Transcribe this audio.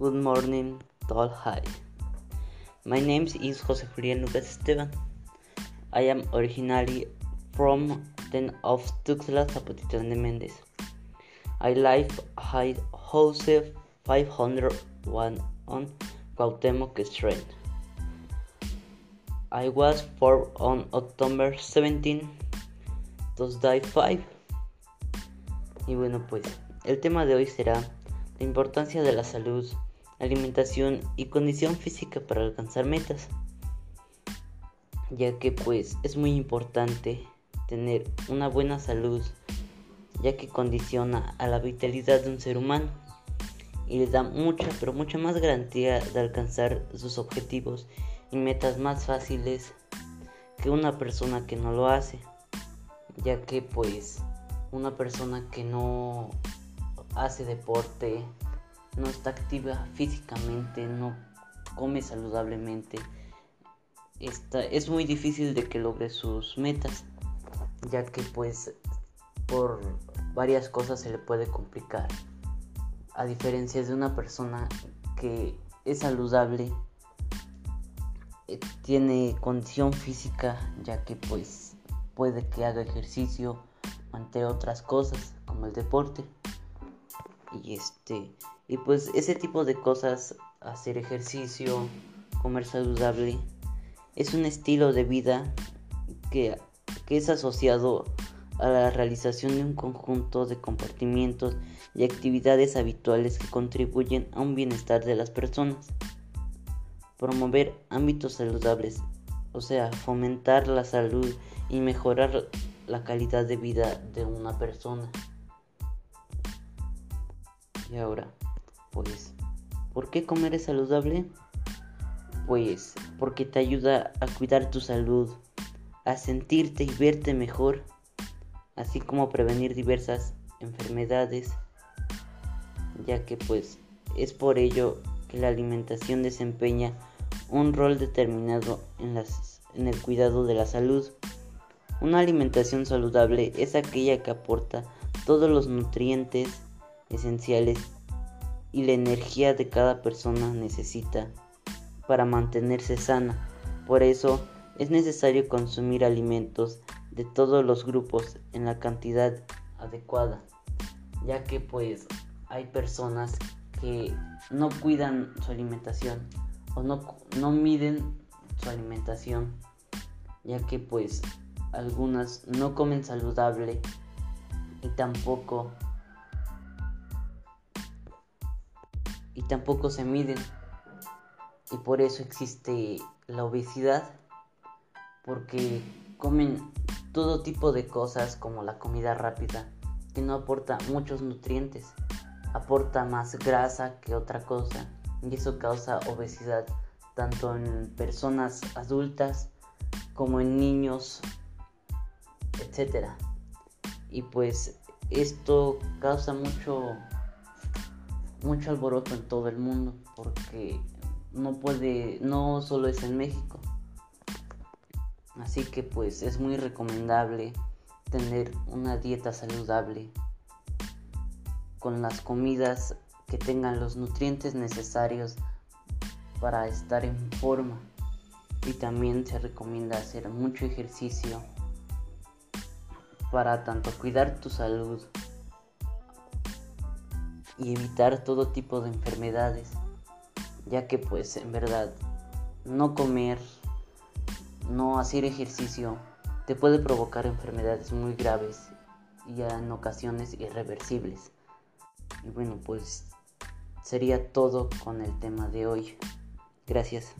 Good morning, tall high. My name is Jose Julián Lucas Esteban. I am originally from the of Tuxtla Zapotitlán de Méndez. I live at house 501 on Cuauhtémoc Street. I was born on October 17, 2005. Y bueno, pues el tema de hoy será la importancia de la salud, alimentación y condición física para alcanzar metas. Ya que pues es muy importante tener una buena salud, ya que condiciona a la vitalidad de un ser humano y le da mucha, pero mucha más garantía de alcanzar sus objetivos y metas más fáciles que una persona que no lo hace, ya que pues una persona que no hace deporte, no está activa físicamente, no come saludablemente, está, es muy difícil de que logre sus metas, ya que pues por varias cosas se le puede complicar. A diferencia de una persona que es saludable, eh, tiene condición física, ya que pues puede que haga ejercicio, entre otras cosas, como el deporte. Y este, y pues ese tipo de cosas, hacer ejercicio, comer saludable, es un estilo de vida que, que es asociado a la realización de un conjunto de compartimientos y actividades habituales que contribuyen a un bienestar de las personas. Promover ámbitos saludables, o sea, fomentar la salud y mejorar la calidad de vida de una persona. Y ahora, pues, ¿por qué comer es saludable? Pues porque te ayuda a cuidar tu salud, a sentirte y verte mejor, así como prevenir diversas enfermedades, ya que pues es por ello que la alimentación desempeña un rol determinado en, las, en el cuidado de la salud. Una alimentación saludable es aquella que aporta todos los nutrientes esenciales y la energía de cada persona necesita para mantenerse sana. Por eso es necesario consumir alimentos de todos los grupos en la cantidad adecuada, ya que pues hay personas que no cuidan su alimentación o no, no miden su alimentación, ya que pues algunas no comen saludable y tampoco y tampoco se miden. Y por eso existe la obesidad porque comen todo tipo de cosas como la comida rápida que no aporta muchos nutrientes aporta más grasa que otra cosa y eso causa obesidad tanto en personas adultas como en niños etcétera. Y pues esto causa mucho mucho alboroto en todo el mundo porque no puede no solo es en México. Así que pues es muy recomendable tener una dieta saludable con las comidas que tengan los nutrientes necesarios para estar en forma. Y también se recomienda hacer mucho ejercicio para tanto cuidar tu salud y evitar todo tipo de enfermedades, ya que pues en verdad no comer, no hacer ejercicio te puede provocar enfermedades muy graves y en ocasiones irreversibles. Y bueno, pues sería todo con el tema de hoy. Gracias.